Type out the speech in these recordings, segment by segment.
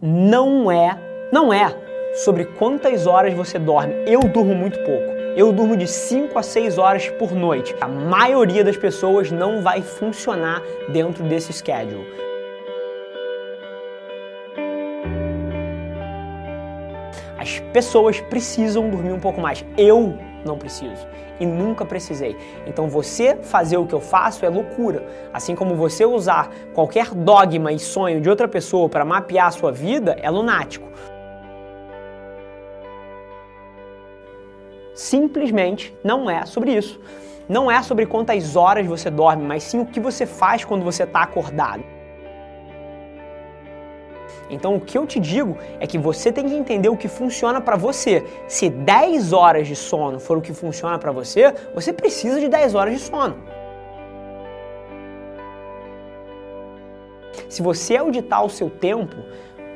não é, não é sobre quantas horas você dorme. Eu durmo muito pouco. Eu durmo de 5 a 6 horas por noite. A maioria das pessoas não vai funcionar dentro desse schedule. As pessoas precisam dormir um pouco mais. Eu não preciso e nunca precisei. Então você fazer o que eu faço é loucura. Assim como você usar qualquer dogma e sonho de outra pessoa para mapear a sua vida é lunático. Simplesmente não é sobre isso. Não é sobre quantas horas você dorme, mas sim o que você faz quando você está acordado. Então o que eu te digo é que você tem que entender o que funciona para você. Se 10 horas de sono for o que funciona para você, você precisa de 10 horas de sono. Se você auditar o seu tempo,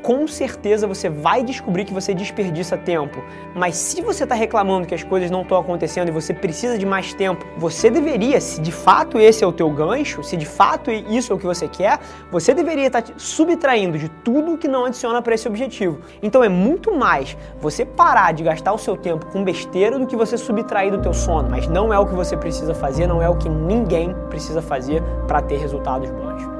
com certeza você vai descobrir que você desperdiça tempo. Mas se você está reclamando que as coisas não estão acontecendo e você precisa de mais tempo, você deveria, se de fato esse é o teu gancho, se de fato isso é o que você quer, você deveria estar tá subtraindo de tudo que não adiciona para esse objetivo. Então é muito mais você parar de gastar o seu tempo com besteira do que você subtrair do teu sono. Mas não é o que você precisa fazer, não é o que ninguém precisa fazer para ter resultados bons.